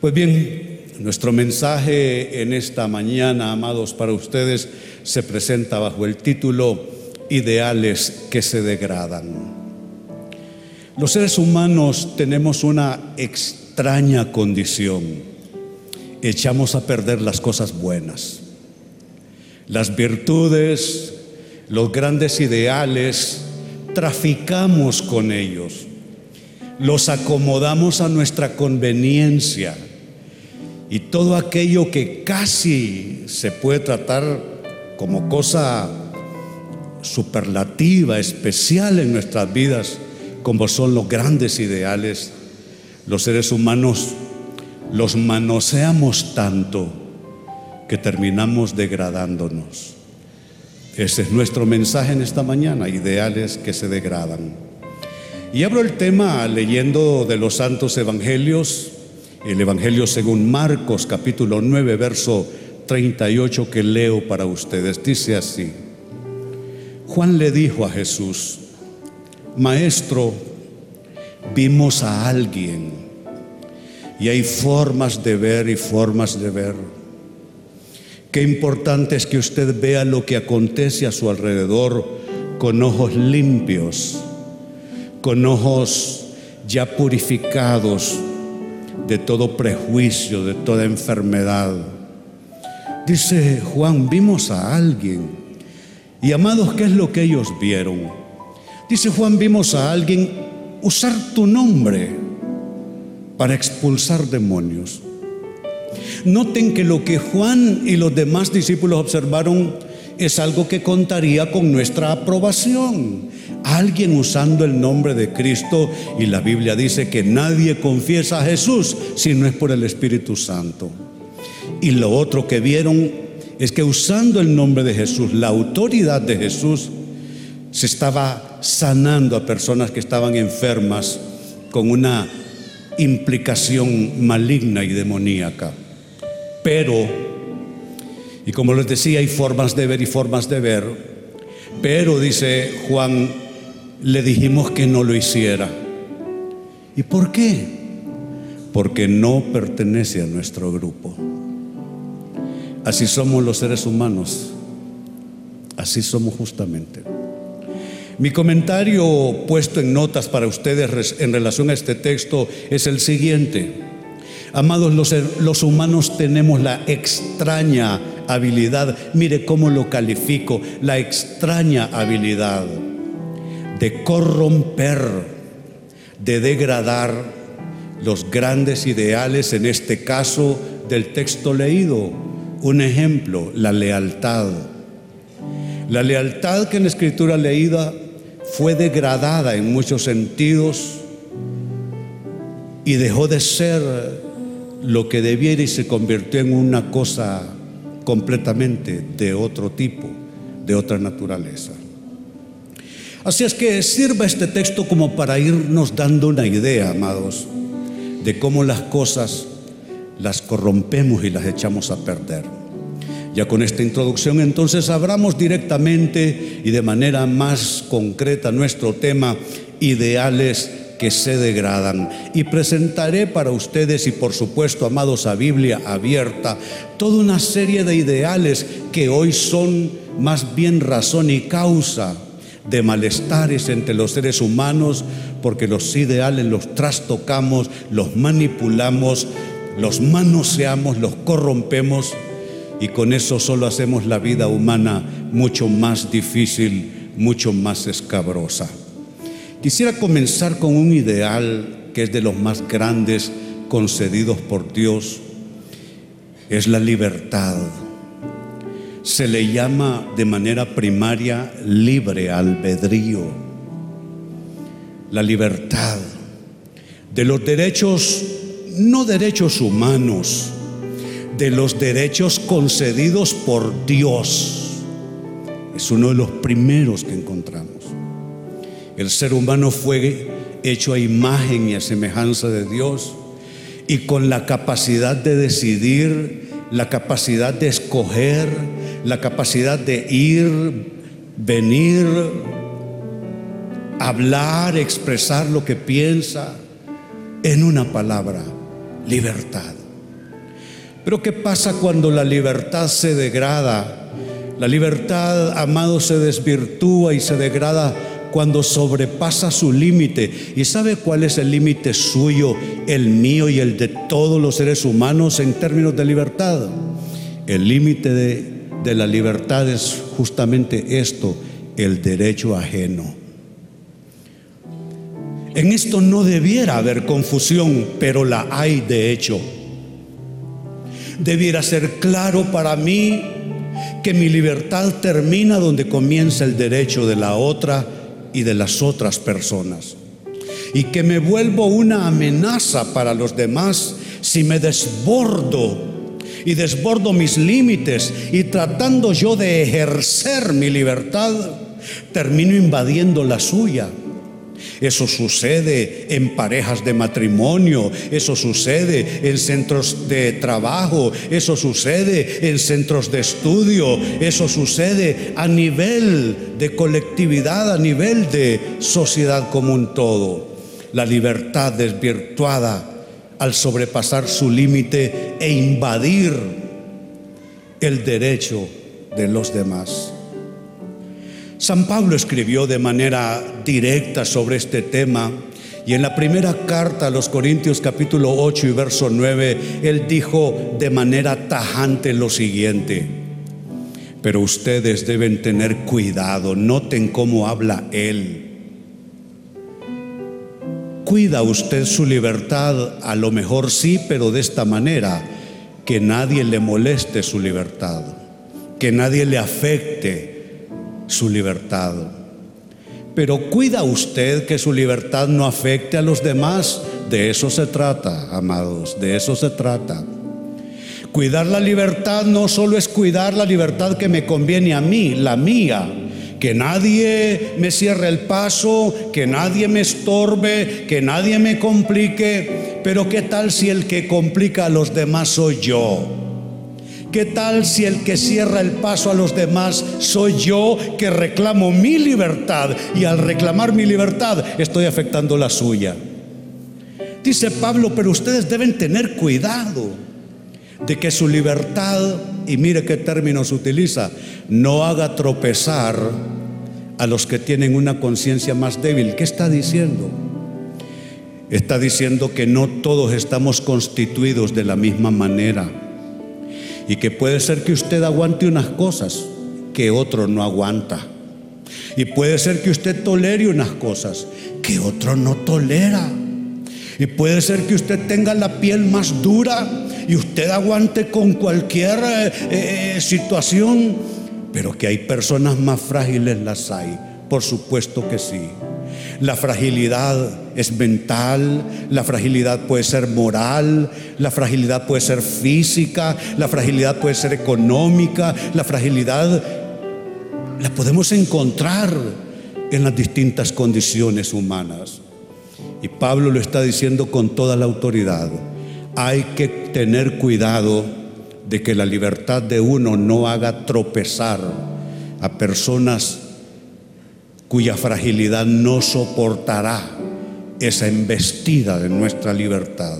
Pues bien, nuestro mensaje en esta mañana, amados, para ustedes se presenta bajo el título Ideales que se degradan. Los seres humanos tenemos una extraña condición. Echamos a perder las cosas buenas, las virtudes, los grandes ideales, traficamos con ellos, los acomodamos a nuestra conveniencia y todo aquello que casi se puede tratar como cosa superlativa, especial en nuestras vidas, como son los grandes ideales, los seres humanos los manoseamos tanto que terminamos degradándonos. Ese es nuestro mensaje en esta mañana, ideales que se degradan. Y abro el tema leyendo de los santos evangelios, el Evangelio según Marcos capítulo 9, verso 38 que leo para ustedes. Dice así, Juan le dijo a Jesús, Maestro, vimos a alguien y hay formas de ver y formas de ver. Qué importante es que usted vea lo que acontece a su alrededor con ojos limpios, con ojos ya purificados de todo prejuicio, de toda enfermedad. Dice Juan, vimos a alguien. Y amados, ¿qué es lo que ellos vieron? Dice Juan, vimos a alguien usar tu nombre para expulsar demonios. Noten que lo que Juan y los demás discípulos observaron es algo que contaría con nuestra aprobación. Alguien usando el nombre de Cristo y la Biblia dice que nadie confiesa a Jesús si no es por el Espíritu Santo. Y lo otro que vieron es que usando el nombre de Jesús, la autoridad de Jesús, se estaba sanando a personas que estaban enfermas con una implicación maligna y demoníaca. Pero, y como les decía, hay formas de ver y formas de ver, pero dice Juan, le dijimos que no lo hiciera. ¿Y por qué? Porque no pertenece a nuestro grupo. Así somos los seres humanos. Así somos justamente. Mi comentario puesto en notas para ustedes en relación a este texto es el siguiente. Amados, los, los, humanos tenemos la extraña habilidad, mire cómo lo califico, la extraña habilidad de corromper, de degradar los grandes ideales, en este caso del texto leído. Un ejemplo, la lealtad. La lealtad que en la escritura leída fue degradada en muchos sentidos y dejó de ser lo que debiera y se convirtió en una cosa completamente de otro tipo, de otra naturaleza. Así es que sirva este texto como para irnos dando una idea, amados, de cómo las cosas las corrompemos y las echamos a perder. Ya con esta introducción entonces abramos directamente y de manera más concreta nuestro tema, ideales que se degradan. Y presentaré para ustedes y por supuesto, amados a Biblia abierta, toda una serie de ideales que hoy son más bien razón y causa de malestares entre los seres humanos, porque los ideales los trastocamos, los manipulamos, los manoseamos, los corrompemos y con eso solo hacemos la vida humana mucho más difícil, mucho más escabrosa. Quisiera comenzar con un ideal que es de los más grandes concedidos por Dios, es la libertad. Se le llama de manera primaria libre albedrío, la libertad de los derechos, no derechos humanos, de los derechos concedidos por Dios. Es uno de los primeros que encontramos. El ser humano fue hecho a imagen y a semejanza de Dios y con la capacidad de decidir, la capacidad de escoger, la capacidad de ir, venir, hablar, expresar lo que piensa, en una palabra, libertad. Pero ¿qué pasa cuando la libertad se degrada? La libertad, amado, se desvirtúa y se degrada cuando sobrepasa su límite. ¿Y sabe cuál es el límite suyo, el mío y el de todos los seres humanos en términos de libertad? El límite de, la libertad es justamente esto, el derecho ajeno. En esto no debiera haber confusión, pero la hay de hecho. Debiera ser claro para mí que mi libertad termina donde comienza el derecho de la otra y de las otras personas. Y que me vuelvo una amenaza para los demás si me desbordo y desbordo mis límites y tratando yo de ejercer mi libertad, termino invadiendo la suya. Eso sucede en parejas de matrimonio, eso sucede en centros de trabajo, eso sucede en centros de estudio, eso sucede a nivel de colectividad, a nivel de sociedad como un todo. La libertad desvirtuada al sobrepasar su límite e invadir el derecho de los demás. San Pablo escribió de manera directa sobre este tema y en la primera carta a los Corintios capítulo 8 y verso 9, él dijo de manera tajante lo siguiente, pero ustedes deben tener cuidado, noten cómo habla él cuida usted su libertad? A lo mejor sí, pero de esta manera, que nadie le moleste su libertad, que nadie le afecte su libertad. Pero cuida usted que su libertad no afecte a los demás. De eso se trata, amados, de eso se trata. Cuidar la libertad no solo es cuidar la libertad que me conviene a mí, la mía, que nadie me cierre el paso, que nadie me estorbe, que nadie me complique, pero ¿qué tal si el que complica a los demás soy yo? ¿Qué tal si el que cierra el paso a los demás soy yo que reclamo mi libertad y al reclamar mi libertad estoy afectando la suya? Dice Pablo, pero ustedes deben tener cuidado de que su libertad, y mire qué términos utiliza, no haga tropezar a los que tienen una conciencia más débil. ¿Qué está diciendo? Está diciendo que no todos estamos constituidos de la misma manera y que puede ser que usted aguante unas cosas que otro no aguanta. Y puede ser que usted tolere unas cosas que otro no tolera. Y puede ser que usted tenga la piel más dura y usted aguante con cualquier eh, eh, situación, pero que hay personas más frágiles las hay, por supuesto que sí. La fragilidad es mental, la fragilidad puede ser moral, la fragilidad puede ser física, la fragilidad puede ser económica, la fragilidad la podemos encontrar en las distintas condiciones humanas. Y Pablo lo está diciendo con toda la autoridad hay que tener cuidado de que la libertad de uno no haga tropezar a personas cuya fragilidad no soportará esa embestida de nuestra libertad.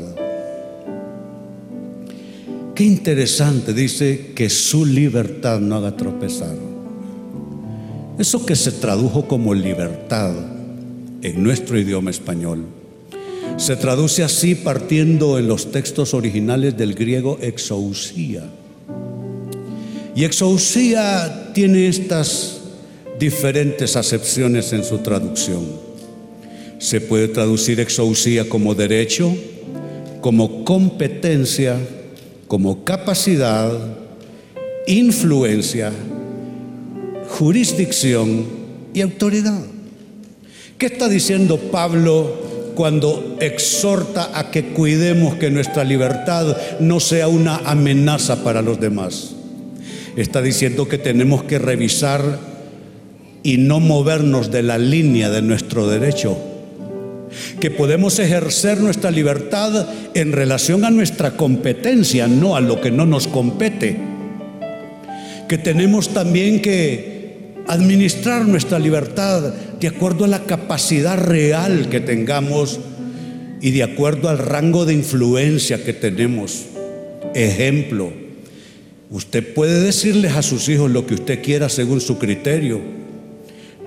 Qué interesante, dice que su libertad no haga tropezar. Eso que se tradujo como libertad en nuestro idioma español se traduce así partiendo en los textos originales del griego exousía. Y exousía tiene estas diferentes acepciones en su traducción. Se puede traducir exousía como derecho, como competencia, como capacidad, influencia, jurisdicción y autoridad. ¿Qué está diciendo Pablo cuando exhorta a que cuidemos que nuestra libertad no sea una amenaza para los demás. Está diciendo que tenemos que revisar y no movernos de la línea de nuestro derecho. Que podemos ejercer nuestra libertad en relación a nuestra competencia, no a lo que no nos compete. Que tenemos también que administrar nuestra libertad de acuerdo a la capacidad real que tengamos y de acuerdo al rango de influencia que tenemos. ejemplo. Usted puede decirles a sus hijos lo que usted quiera según su criterio,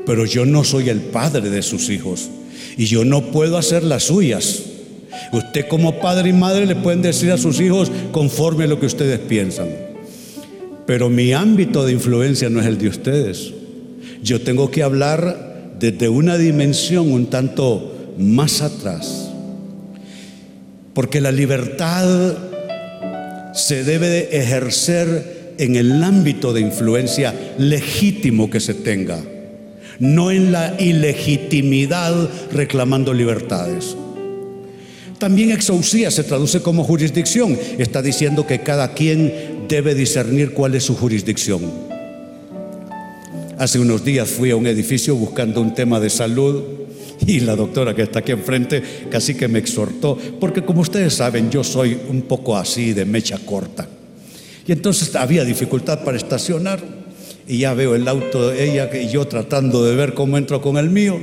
pero yo no soy el padre de sus hijos y yo no puedo hacer las suyas. Usted como padre y madre le pueden decir a sus hijos conforme a lo que ustedes piensan. Pero mi ámbito de influencia no es el de ustedes. Yo tengo que hablar desde una dimensión un tanto más atrás. Porque la libertad se debe de ejercer en el ámbito de influencia legítimo que se tenga, no en la ilegitimidad reclamando libertades. También exausía se traduce como jurisdicción. Está diciendo que cada quien debe discernir cuál es su jurisdicción. Hace unos días fui a un edificio buscando un tema de salud y la doctora que está aquí enfrente casi que me exhortó, porque como ustedes saben, yo soy un poco así de mecha corta. Y entonces había dificultad para estacionar y ya veo el auto de ella y yo tratando de ver cómo entro con el mío.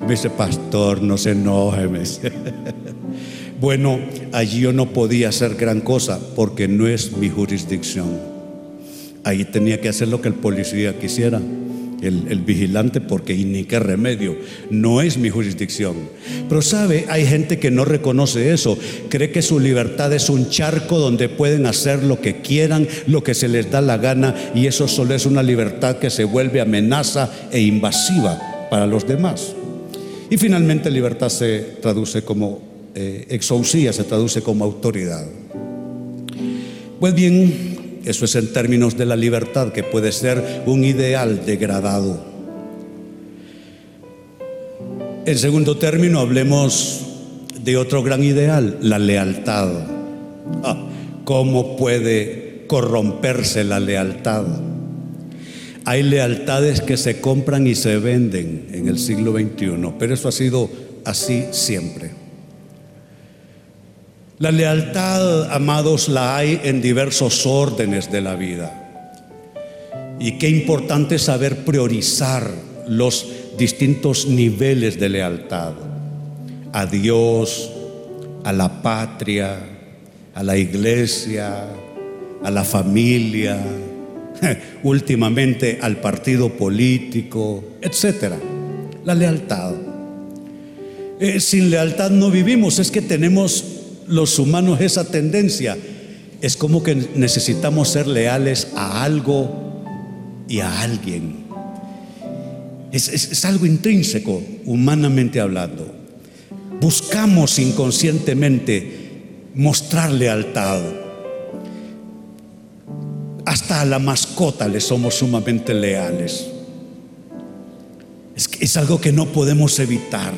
me dice, pastor, no se enoje. bueno, allí yo no podía hacer gran cosa porque no es mi jurisdicción. Ahí tenía que hacer lo que el policía quisiera el, vigilante porque ni qué remedio, no es mi jurisdicción. Pero sabe, hay gente que no reconoce eso, cree que su libertad es un charco donde pueden hacer lo que quieran, lo que se les da la gana y eso solo es una libertad que se vuelve amenaza e invasiva para los demás. Y finalmente libertad se traduce como eh, se traduce como autoridad. Pues bien, eso es en términos de la libertad, que puede ser un ideal degradado. En segundo término, hablemos de otro gran ideal, la lealtad. Ah, ¿Cómo puede corromperse la lealtad? Hay lealtades que se compran y se venden en el siglo XXI, pero eso ha sido así siempre. La lealtad, amados, la hay en diversos órdenes de la vida. Y qué importante saber priorizar los distintos niveles de lealtad. A Dios, a la patria, a la iglesia, a la familia, últimamente al partido político, etc. La lealtad. Eh, sin lealtad no vivimos, es que tenemos los humanos esa tendencia. Es como que necesitamos ser leales a algo y a alguien. Es, algo intrínseco, humanamente hablando. Buscamos inconscientemente mostrar lealtad. Hasta a la mascota le somos sumamente leales. Es, es algo que no podemos evitar.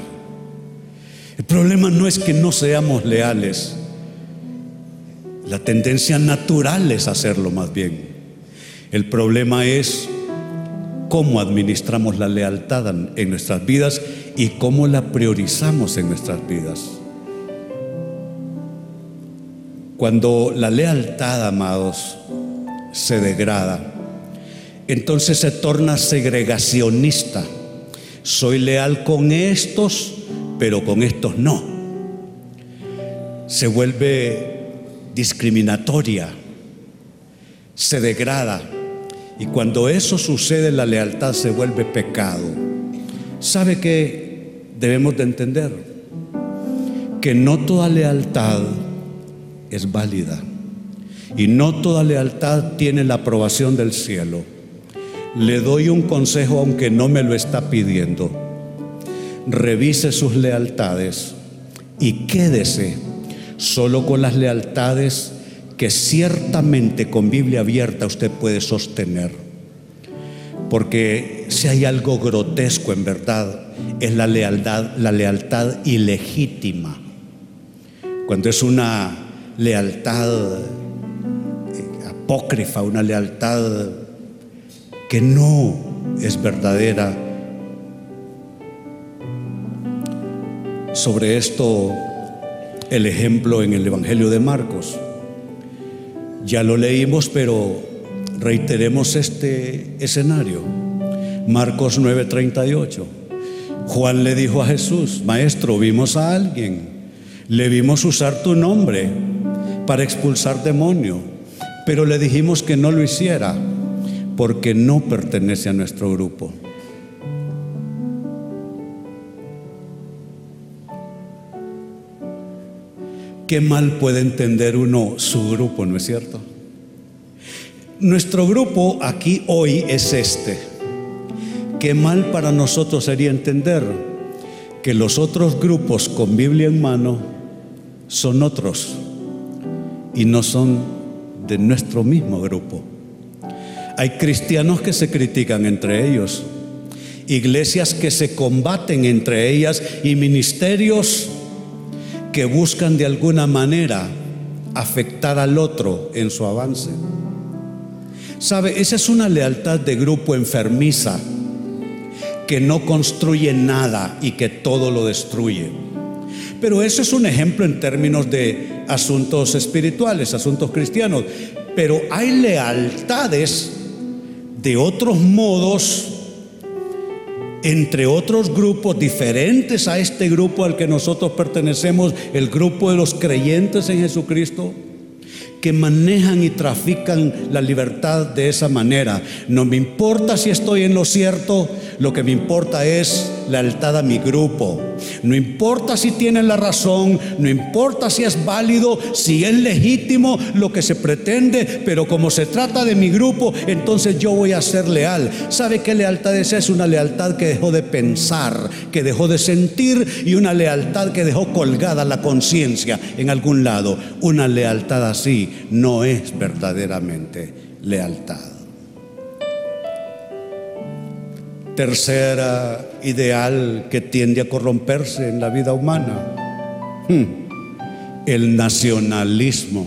El problema no es que no seamos leales. La tendencia natural es hacerlo más bien. El problema es cómo administramos la lealtad en nuestras vidas y cómo la priorizamos en nuestras vidas. Cuando la lealtad, amados, se degrada, entonces se torna segregacionista. Soy leal con estos pero con estos no. Se vuelve discriminatoria, se degrada. Y cuando eso sucede, la lealtad se vuelve pecado. ¿Sabe que debemos de entender? Que no toda lealtad es válida. Y no toda lealtad tiene la aprobación del cielo. Le doy un consejo aunque no me lo está pidiendo revise sus lealtades y quédese solo con las lealtades que ciertamente con Biblia abierta usted puede sostener. Porque si hay algo grotesco en verdad, es la lealtad, la lealtad ilegítima. Cuando es una lealtad eh, apócrifa, una lealtad que no es verdadera, sobre esto el ejemplo en el Evangelio de Marcos. Ya lo leímos, pero reiteremos este escenario. Marcos 9:38. Juan le dijo a Jesús, Maestro, vimos a alguien, le vimos usar tu nombre, para expulsar demonio, pero le dijimos que no lo hiciera porque no pertenece a nuestro grupo. Qué mal puede entender uno su grupo, ¿no es cierto? Nuestro grupo aquí hoy es este. Qué mal para nosotros sería entender que los otros grupos con Biblia en mano son otros y no son de nuestro mismo grupo. Hay cristianos que se critican entre ellos, iglesias que se combaten entre ellas y ministerios que buscan de alguna manera afectar al otro en su avance. ¿Sabe? Esa es una lealtad de grupo enfermiza que no construye nada y que todo lo destruye. Pero eso es un ejemplo en términos de asuntos espirituales, asuntos cristianos. Pero hay lealtades de otros modos entre otros grupos diferentes a este grupo al que nosotros pertenecemos, el grupo de los creyentes en Jesucristo, que manejan y trafican la libertad de esa manera. No me importa si estoy en lo cierto, lo que me importa es lealtad a mi grupo. No importa si tienen la razón, no importa si es válido, si es legítimo lo que se pretende, pero como se trata de mi grupo, entonces yo voy a ser leal. ¿Sabe qué lealtad es? Es una lealtad que dejó de pensar, que dejó de sentir y una lealtad que dejó colgada la conciencia en algún lado. Una lealtad así no es verdaderamente lealtad. Tercera ideal que tiende a corromperse en la vida humana, hmm. el nacionalismo.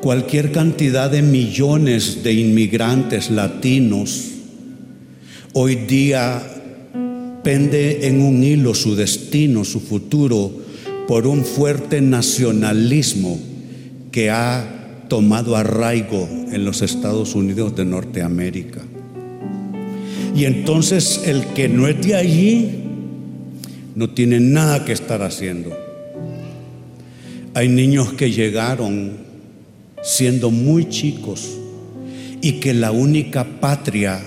Cualquier cantidad de millones de inmigrantes latinos hoy día pende en un hilo su destino, su futuro, por un fuerte nacionalismo que ha tomado arraigo en los Estados Unidos de Norteamérica. Y entonces el que no es de allí no tiene nada que estar haciendo. Hay niños que llegaron siendo muy chicos y que la única patria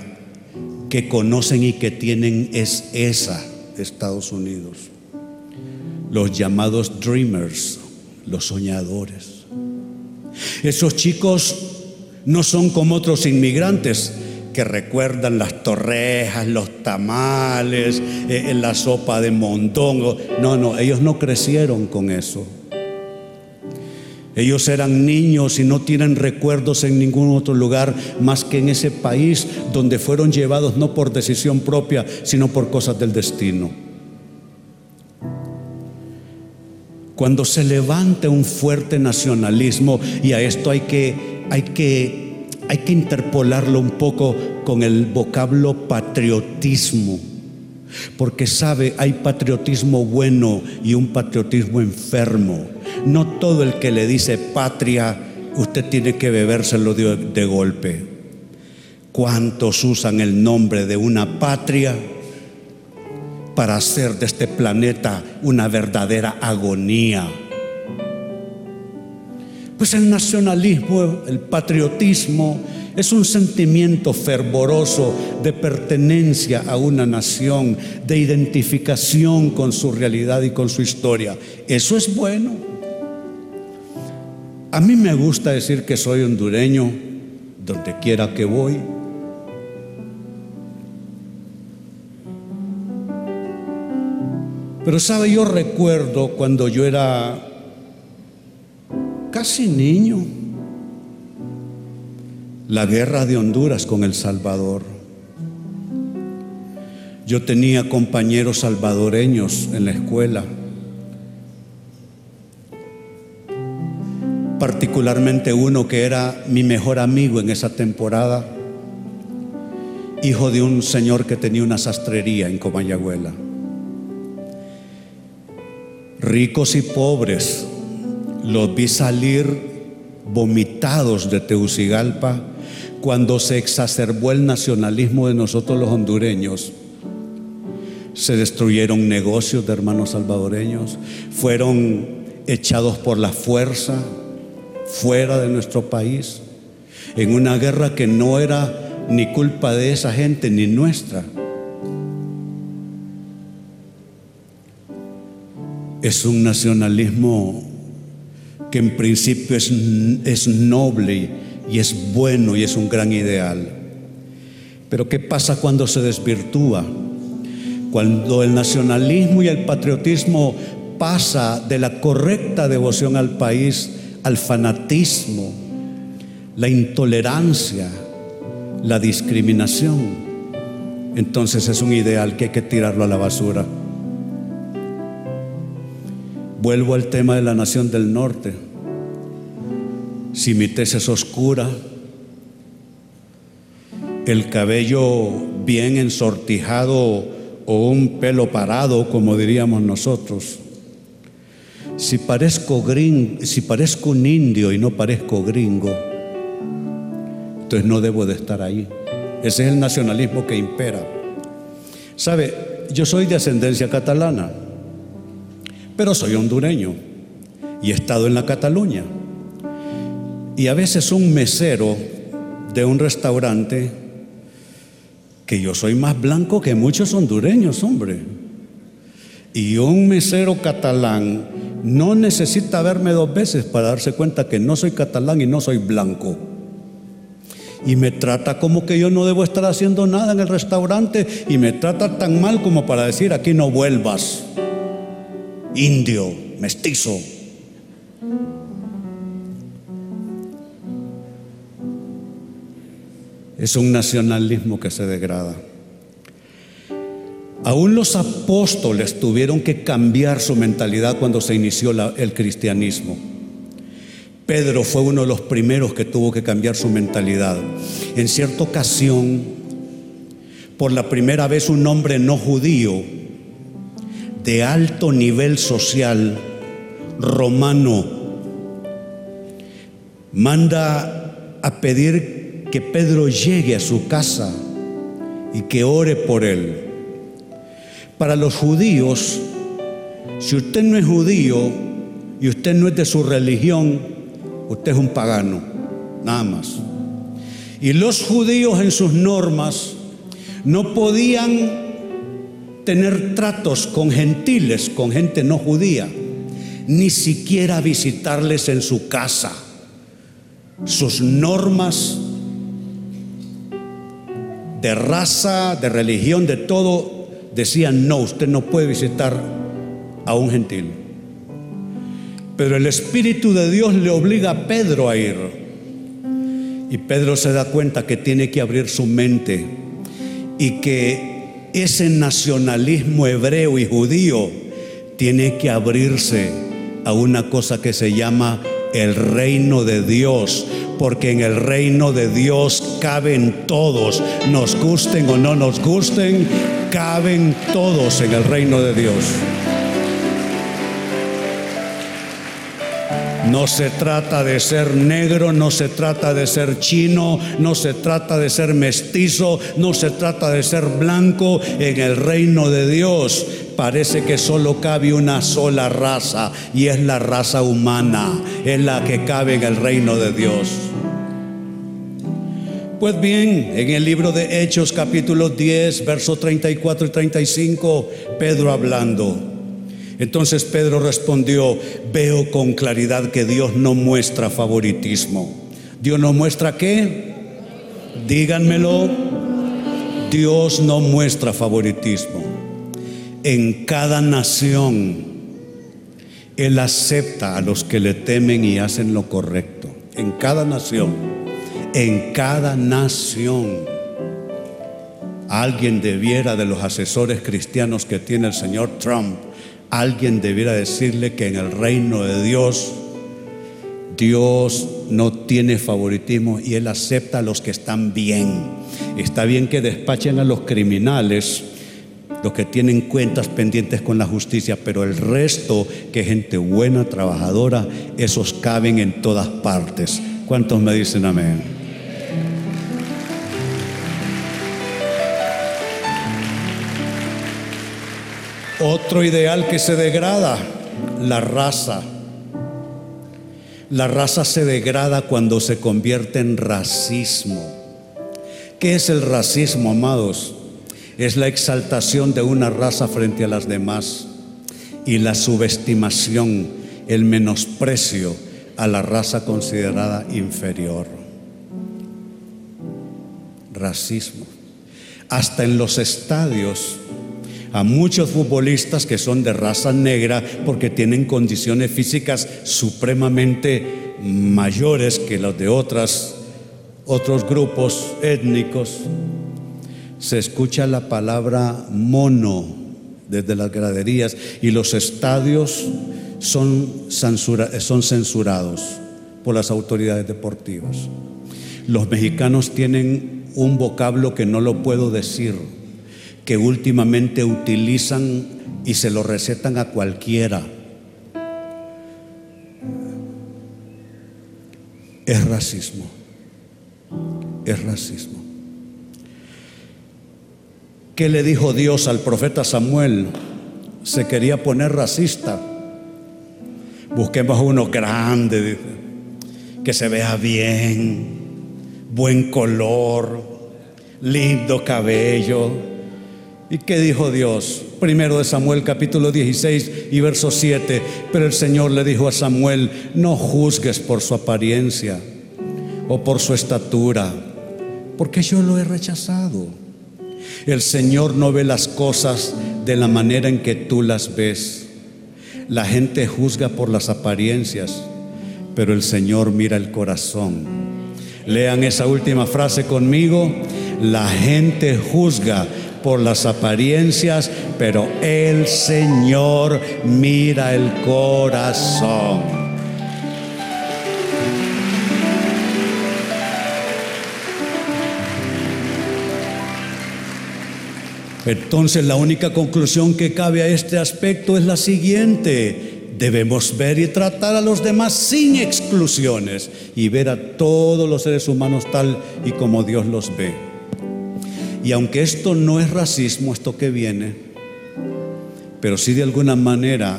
que conocen y que tienen es esa Estados Unidos. Los llamados dreamers, los soñadores. Esos chicos no son como otros inmigrantes que recuerdan las torrejas, los tamales, eh, la sopa de mondongo. No, no, ellos no crecieron con eso. Ellos eran niños y no tienen recuerdos en ningún otro lugar más que en ese país donde fueron llevados no por decisión propia, sino por cosas del destino. Cuando se levanta un fuerte nacionalismo, y a esto hay que, hay que, hay que interpolarlo un poco con el vocablo patriotismo. Porque sabe, hay patriotismo bueno y un patriotismo enfermo. No todo el que le dice patria, usted tiene que bebérselo de, de golpe. ¿Cuántos usan el nombre de una patria? Para hacer de este planeta una verdadera agonía. Pues el nacionalismo, el patriotismo, es un sentimiento fervoroso de pertenencia a una nación, de identificación con su realidad y con su historia. Eso es bueno. A mí me gusta decir que soy hondureño donde quiera que voy. Pero sabe, yo recuerdo cuando yo era casi niño, la guerra de Honduras con El Salvador. Yo tenía compañeros salvadoreños en la escuela, particularmente uno que era mi mejor amigo en esa temporada, hijo de un señor que tenía una sastrería en Comayagüela ricos y pobres, los vi salir vomitados de Teucigalpa cuando se exacerbó el nacionalismo de nosotros los hondureños. se destruyeron negocios de hermanos salvadoreños, fueron echados por la fuerza fuera de nuestro país, en una guerra que no era ni culpa de esa gente ni nuestra. Es un nacionalismo que en principio es, es noble y es bueno y es un gran ideal. Pero ¿qué pasa cuando se desvirtúa? Cuando el nacionalismo y el patriotismo pasa de la correcta devoción al país al fanatismo, la intolerancia, la discriminación, entonces es un ideal que hay que tirarlo a la basura. Vuelvo al tema de la nación del norte. Si mi tez es oscura, el cabello bien ensortijado o un pelo parado, como diríamos nosotros. Si parezco, si parezco un indio y no parezco gringo, entonces no debo de estar ahí. Ese es el nacionalismo que impera. ¿Sabe? Yo soy de ascendencia catalana, pero soy hondureño y he estado en la Cataluña. Y a veces un mesero de un restaurante que yo soy más blanco que muchos hondureños, hombre. Y un mesero catalán no necesita verme dos veces para darse cuenta que no soy catalán y no soy blanco. Y me trata como que yo no debo estar haciendo nada en el restaurante y me trata tan mal como para decir aquí no vuelvas. Indio, mestizo. Es un nacionalismo que se degrada. Aún los apóstoles tuvieron que cambiar su mentalidad cuando se inició el cristianismo. Pedro fue uno de los primeros que tuvo que cambiar su mentalidad. En cierta ocasión, por la primera vez un hombre no judío de alto nivel social romano manda a pedir que Pedro llegue a su casa y que ore por él. Para los judíos, si usted no es judío y usted no es de su religión, usted es un pagano, nada más. Y los judíos en sus normas no podían tener tratos con gentiles, con gente no judía, ni siquiera visitarles en su casa. Sus normas de raza, de religión, de todo, decían, no, usted no puede visitar a un gentil. Pero el Espíritu de Dios le obliga a Pedro a ir. Y Pedro se da cuenta que tiene que abrir su mente y que ese nacionalismo hebreo y judío tiene que abrirse a una cosa que se llama el reino de Dios, porque en el reino de Dios caben todos, nos gusten o no nos gusten, caben todos en el reino de Dios. No se trata de ser negro, no se trata de ser chino, no se trata de ser mestizo, no se trata de ser blanco. En el reino de Dios parece que solo cabe una sola raza y es la raza humana, es la que cabe en el reino de Dios. Pues bien, en el libro de Hechos capítulo 10, versos 34 y 35, Pedro hablando. Entonces Pedro respondió, veo con claridad que Dios no muestra favoritismo. ¿Dios no muestra qué? Díganmelo. Dios no muestra favoritismo. En cada nación, Él acepta a los que le temen y hacen lo correcto. En cada nación en cada nación. Alguien debiera de los asesores cristianos que tiene el señor Trump, alguien debiera decirle que en el reino de Dios, Dios no tiene favoritismo y Él acepta a los que están bien. Está bien que despachen a los criminales, los que tienen cuentas pendientes con la justicia, pero el resto, que gente buena, trabajadora, esos caben en todas partes. ¿Cuántos me dicen amén? Otro ideal que se degrada, la raza. La raza se degrada cuando se convierte en racismo. ¿Qué es el racismo, amados? Es la exaltación de una raza frente a las demás y la subestimación, el menosprecio a la raza considerada inferior. Racismo. Hasta en los estadios a muchos futbolistas que son de raza negra porque tienen condiciones físicas supremamente mayores que las de otras, otros grupos étnicos. Se escucha la palabra mono desde las graderías y los estadios son, son censurados por las autoridades deportivas. Los mexicanos tienen un vocablo que no lo puedo decir que últimamente utilizan y se lo recetan a cualquiera. Es racismo. Es racismo. ¿Qué le dijo Dios al profeta Samuel? Se quería poner racista. Busquemos uno grande, que se vea bien, buen color, lindo cabello ¿Y qué dijo Dios? Primero de Samuel capítulo 16 y verso 7. Pero el Señor le dijo a Samuel, no juzgues por su apariencia o por su estatura, porque yo lo he rechazado. El Señor no ve las cosas de la manera en que tú las ves. La gente juzga por las apariencias, pero el Señor mira el corazón. Lean esa última frase conmigo. La gente juzga por las apariencias, pero el Señor mira el corazón. Entonces la única conclusión que cabe a este aspecto es la siguiente. Debemos ver y tratar a los demás sin exclusiones y ver a todos los seres humanos tal y como Dios los ve. Y aunque esto no es racismo, esto que viene, pero sí de alguna manera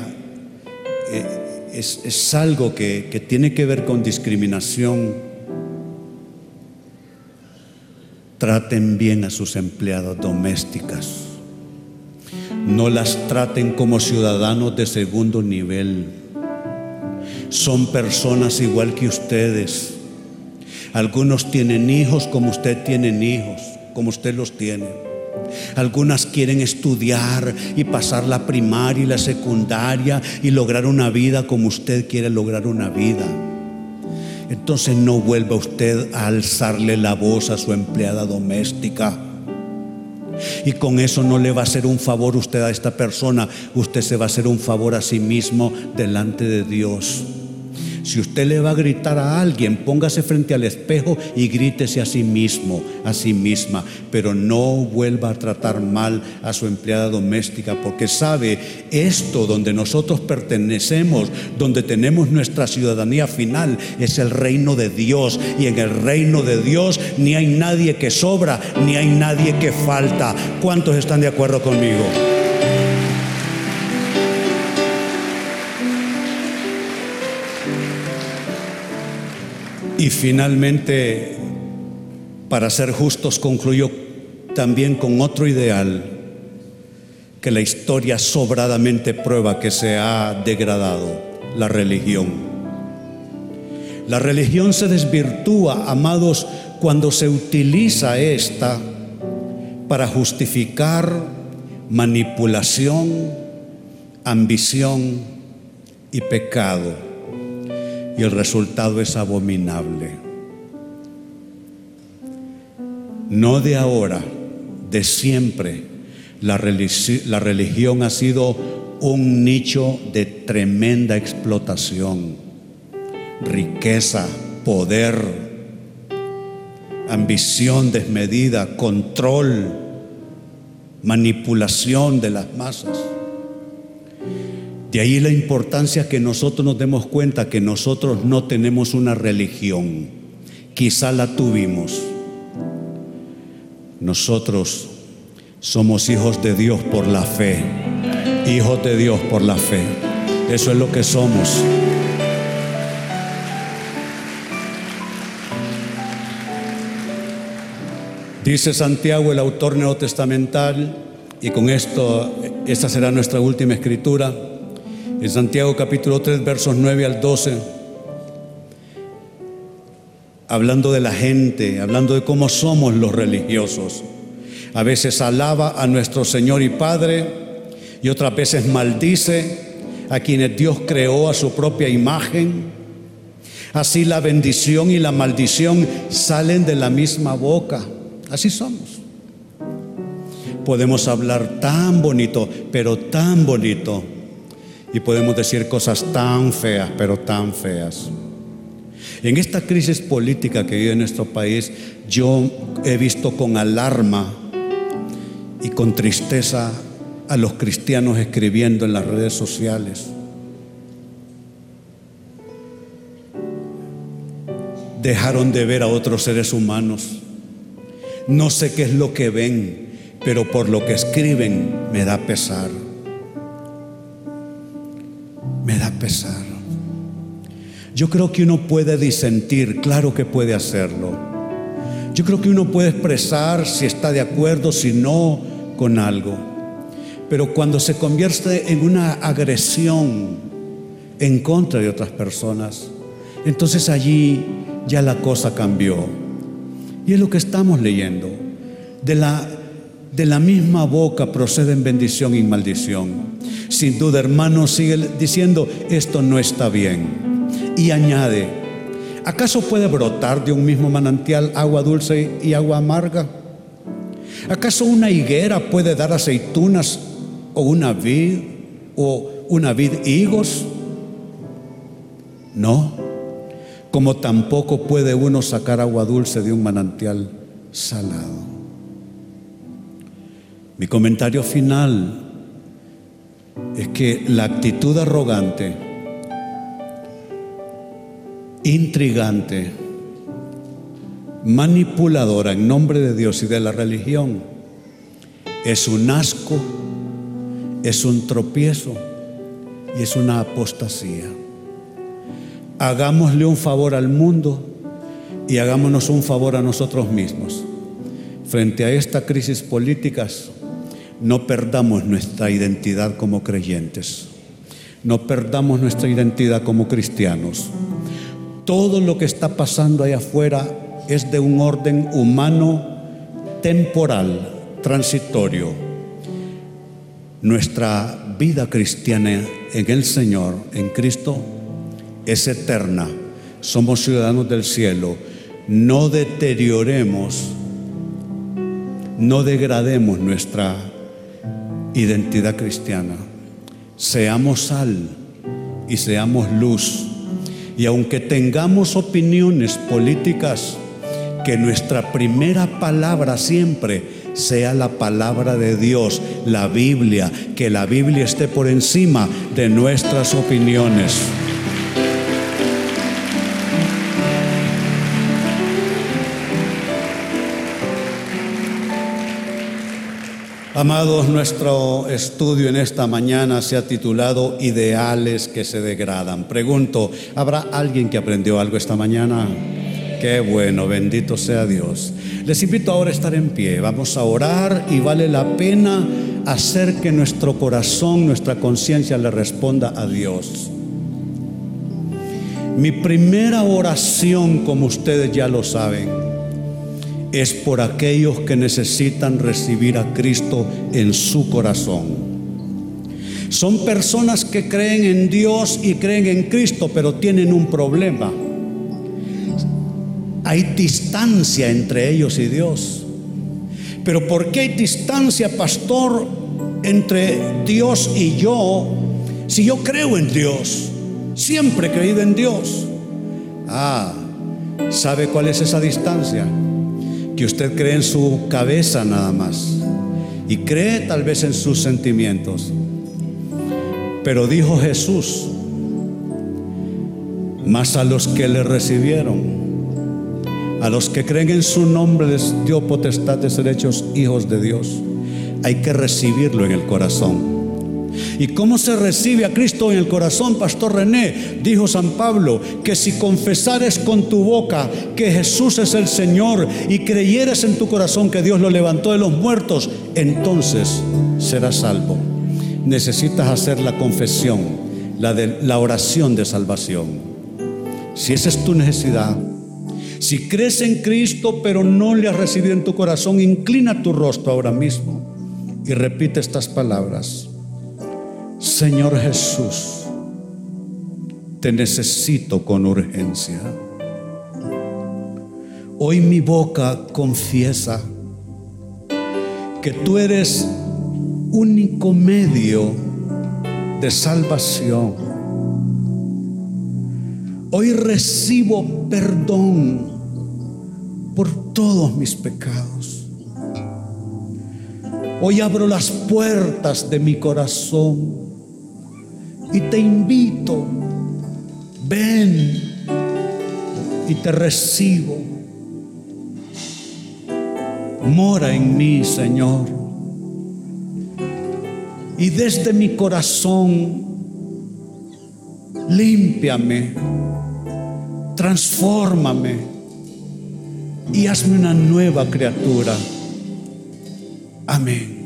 eh, es, algo que, que tiene que ver con discriminación, traten bien a sus empleadas domésticas. No las traten como ciudadanos de segundo nivel. Son personas igual que ustedes. Algunos tienen hijos como usted tienen hijos como usted los tiene. Algunas quieren estudiar y pasar la primaria y la secundaria y lograr una vida como usted quiere lograr una vida. Entonces no vuelva usted a alzarle la voz a su empleada doméstica. Y con eso no le va a hacer un favor usted a esta persona, usted se va a hacer un favor a sí mismo delante de Dios. Si usted le va a gritar a alguien, póngase frente al espejo y grítese a sí mismo, a sí misma, pero no vuelva a tratar mal a su empleada doméstica, porque sabe, esto donde nosotros pertenecemos, donde tenemos nuestra ciudadanía final, es el reino de Dios. Y en el reino de Dios ni hay nadie que sobra, ni hay nadie que falta. ¿Cuántos están de acuerdo conmigo? Y finalmente, para ser justos, concluyó también con otro ideal que la historia sobradamente prueba que se ha degradado, la religión. La religión se desvirtúa, amados, cuando se utiliza esta para justificar manipulación, ambición y pecado y el resultado es abominable. No de ahora, de siempre, la, religión ha sido un nicho de tremenda explotación, riqueza, poder, ambición desmedida, control, manipulación de las masas. De ahí la importancia que nosotros nos demos cuenta que nosotros no tenemos una religión. Quizá la tuvimos. Nosotros somos hijos de Dios por la fe hijos de Dios por la fe. Eso es lo que somos. Dice Santiago, el autor neotestamental, y con esto, esta será nuestra última escritura, en Santiago capítulo 3, versos 9 al 12, hablando de la gente, hablando de cómo somos los religiosos. A veces alaba a nuestro Señor y Padre y otras veces maldice a quienes Dios creó a su propia imagen. Así la bendición y la maldición salen de la misma boca. Así somos. Podemos hablar tan bonito, pero tan bonito. Y podemos decir cosas tan feas, pero tan feas. En esta crisis política que vive nuestro país, yo he visto con alarma y con tristeza a los cristianos escribiendo en las redes sociales. Dejaron de ver a otros seres humanos no sé qué es lo que ven, pero por lo que escriben me da pesar. Me da pesar. Yo creo que uno puede disentir, claro que puede hacerlo. Yo creo que uno puede expresar si está de acuerdo, si no, con algo. Pero cuando se convierte en una agresión en contra de otras personas, entonces allí ya la cosa cambió. Y es lo que estamos leyendo. De la, de la misma boca proceden bendición y maldición. Sin duda, hermano, sigue diciendo, esto no está bien. Y añade, ¿acaso puede brotar de un mismo manantial agua dulce y agua amarga? ¿Acaso una higuera puede dar aceitunas o una vid o una vid higos? No como tampoco puede uno sacar agua dulce de un manantial salado. Mi comentario final es que la actitud arrogante, intrigante, manipuladora en nombre de Dios y de la religión es un asco, es un tropiezo y es una apostasía hagámosle un favor al mundo y hagámonos un favor a nosotros mismos. Frente a esta crisis políticas, no perdamos nuestra identidad como creyentes, no perdamos nuestra identidad como cristianos. Todo lo que está pasando allá afuera es de un orden humano, temporal, transitorio. Nuestra vida cristiana en el Señor, en Cristo, es eterna. Somos ciudadanos del cielo. No deterioremos, no degrademos nuestra identidad cristiana. Seamos sal y seamos luz. Y aunque tengamos opiniones políticas, que nuestra primera palabra siempre sea la palabra de Dios, la Biblia, que la Biblia esté por encima de nuestras opiniones. Amados, nuestro estudio en esta mañana se ha titulado Ideales que se degradan. Pregunto, ¿habrá alguien que aprendió algo esta mañana? Qué bueno, bendito sea Dios. Les invito ahora a estar en pie. Vamos a orar y vale la pena hacer que nuestro corazón, nuestra conciencia le responda a Dios. Mi primera oración, como ustedes ya lo saben, es por aquellos que necesitan recibir a Cristo en su corazón. Son personas que creen en Dios y creen en Cristo, pero tienen un problema. Hay distancia entre ellos y Dios. Pero ¿por qué hay distancia, pastor, entre Dios y yo si yo creo en Dios? Siempre he creído en Dios. Ah, ¿sabe cuál es esa distancia? Que usted cree en su cabeza nada más y cree tal vez en sus sentimientos. Pero dijo Jesús, más a los que le recibieron, a los que creen en su nombre les dio potestad de ser hechos hijos de Dios. Hay que recibirlo en el corazón. ¿Y cómo se recibe a Cristo en el corazón, Pastor René? Dijo San Pablo, que si confesares con tu boca que Jesús es el Señor y creyeres en tu corazón que Dios lo levantó de los muertos, entonces serás salvo. Necesitas hacer la confesión, la, la oración de salvación. Si esa es tu necesidad, si crees en Cristo pero no le has recibido en tu corazón, inclina tu rostro ahora mismo y repite estas palabras. Señor Jesús, te necesito con urgencia. Hoy mi boca confiesa que tú eres único medio de salvación. Hoy recibo perdón por todos mis pecados. Hoy abro las puertas de mi corazón y te invito, ven y te recibo. Mora en mí, Señor. Y desde mi corazón, límpiame, transfórmame y hazme una nueva criatura. Amén.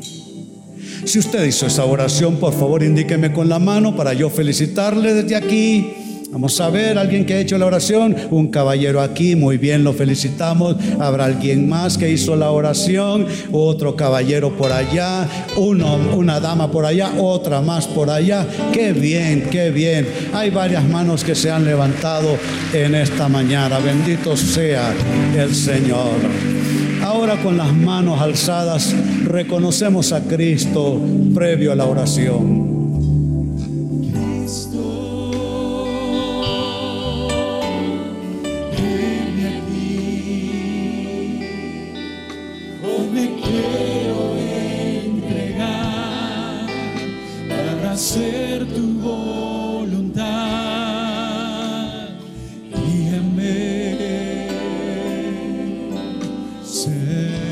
Si usted hizo esa oración, por favor indíqueme con la mano para yo felicitarle desde aquí. Vamos a ver, alguien que ha hecho la oración, un caballero aquí, muy bien, lo felicitamos. Habrá alguien más que hizo la oración, otro caballero por allá, una dama por allá, otra más por allá. Qué bien, qué bien. Hay varias manos que se han levantado en esta mañana. Bendito sea el Señor. Ahora con las manos alzadas reconocemos a Cristo previo a la oración. céu.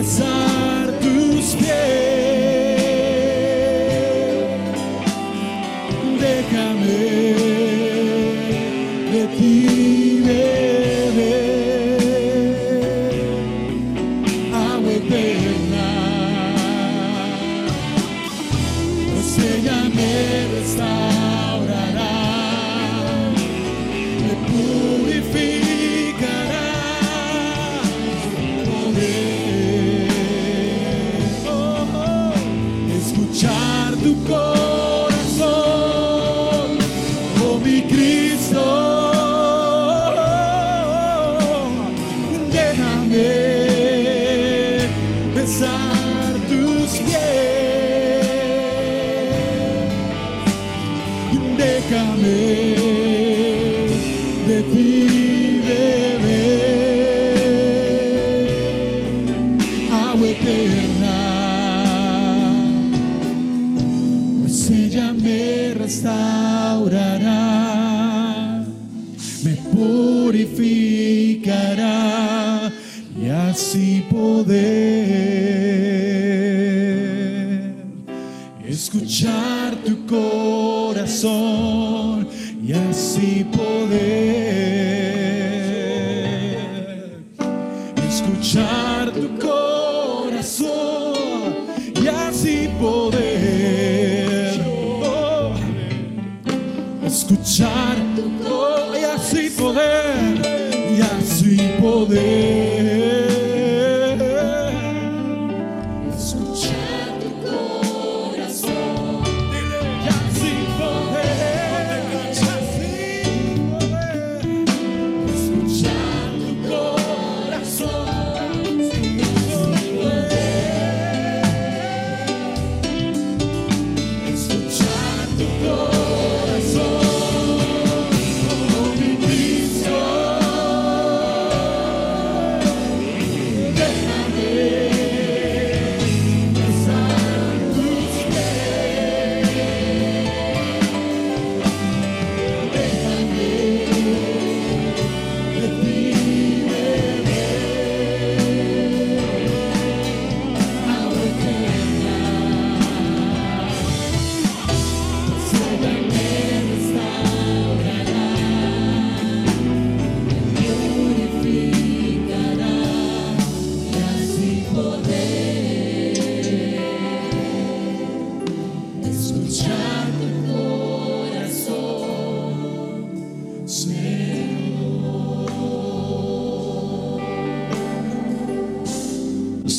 the sun.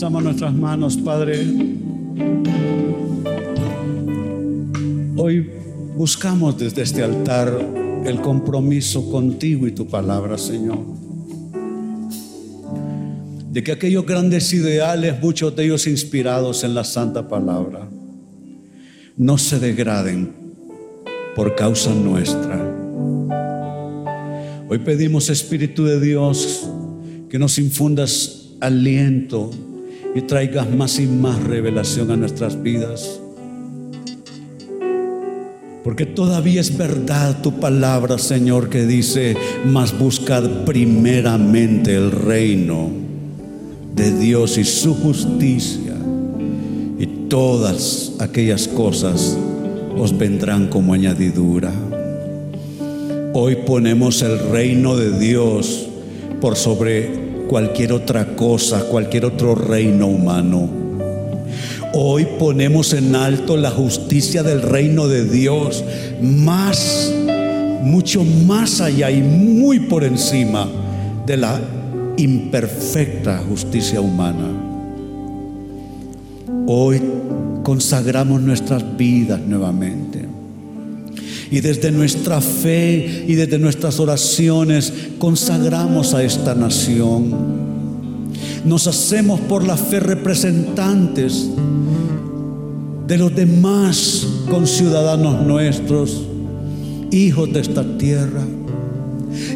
Alzamos nuestras manos, Padre. Hoy buscamos desde este altar el compromiso contigo y tu palabra, Señor. De que aquellos grandes ideales, muchos de ellos inspirados en la santa palabra, no se degraden por causa nuestra. Hoy pedimos, Espíritu de Dios, que nos infundas aliento y traigas más y más revelación a nuestras vidas. Porque todavía es verdad tu palabra, Señor, que dice, mas buscad primeramente el reino de Dios y su justicia, y todas aquellas cosas os vendrán como añadidura. Hoy ponemos el reino de Dios por sobre cualquier otra cosa, cualquier otro reino humano. Hoy ponemos en alto la justicia del reino de Dios, más, mucho más allá y muy por encima de la imperfecta justicia humana. Hoy consagramos nuestras vidas nuevamente. Y desde nuestra fe y desde nuestras oraciones consagramos a esta nación. Nos hacemos por la fe representantes de los demás conciudadanos nuestros, hijos de esta tierra.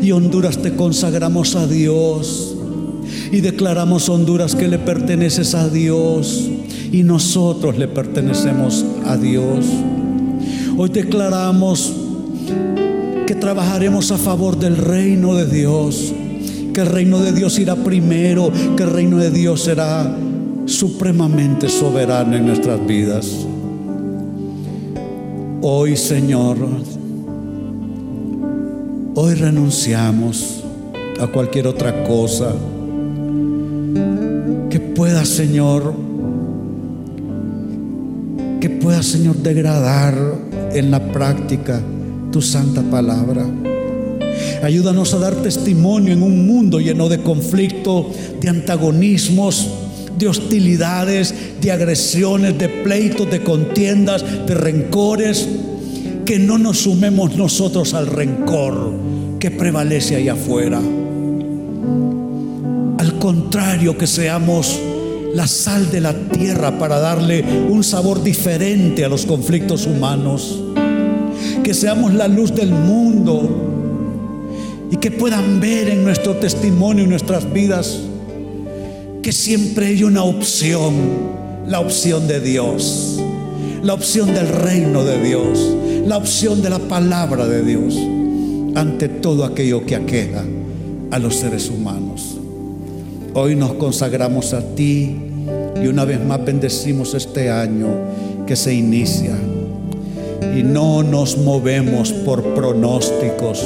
Y Honduras te consagramos a Dios y declaramos Honduras que le perteneces a Dios y nosotros le pertenecemos a Dios. Hoy declaramos que trabajaremos a favor del reino de Dios, que el reino de Dios irá primero, que el reino de Dios será supremamente soberano en nuestras vidas. Hoy, Señor, hoy renunciamos a cualquier otra cosa que pueda, Señor, que pueda, Señor, degradar en la práctica tu santa palabra. Ayúdanos a dar testimonio en un mundo lleno de conflicto, de antagonismos, de hostilidades, de agresiones, de pleitos, de contiendas, de rencores. Que no nos sumemos nosotros al rencor que prevalece allá afuera. Al contrario, que seamos la sal de la tierra para darle un sabor diferente a los conflictos humanos. Que seamos la luz del mundo y que puedan ver en nuestro testimonio, en nuestras vidas, que siempre hay una opción, la opción de Dios, la opción del reino de Dios, la opción de la palabra de Dios ante todo aquello que aqueja a los seres humanos. Hoy nos consagramos a ti y una vez más bendecimos este año que se inicia. Y no nos movemos por pronósticos,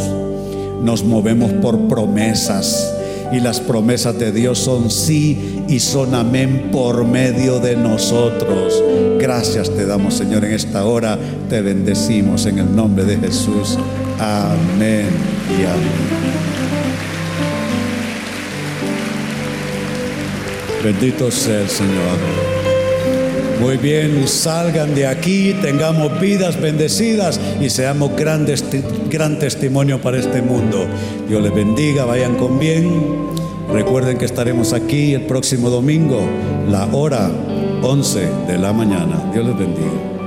nos movemos por promesas. Y las promesas de Dios son sí y son amén por medio de nosotros. Gracias te damos, Señor, en esta hora. Te bendecimos en el nombre de Jesús. Amén y amén. Bendito sea el Señor. Muy bien, salgan de aquí, tengamos vidas bendecidas y seamos gran testimonio para este mundo. Dios les bendiga, vayan con bien. Recuerden que estaremos aquí el próximo domingo, la hora 11 de la mañana. Dios les bendiga.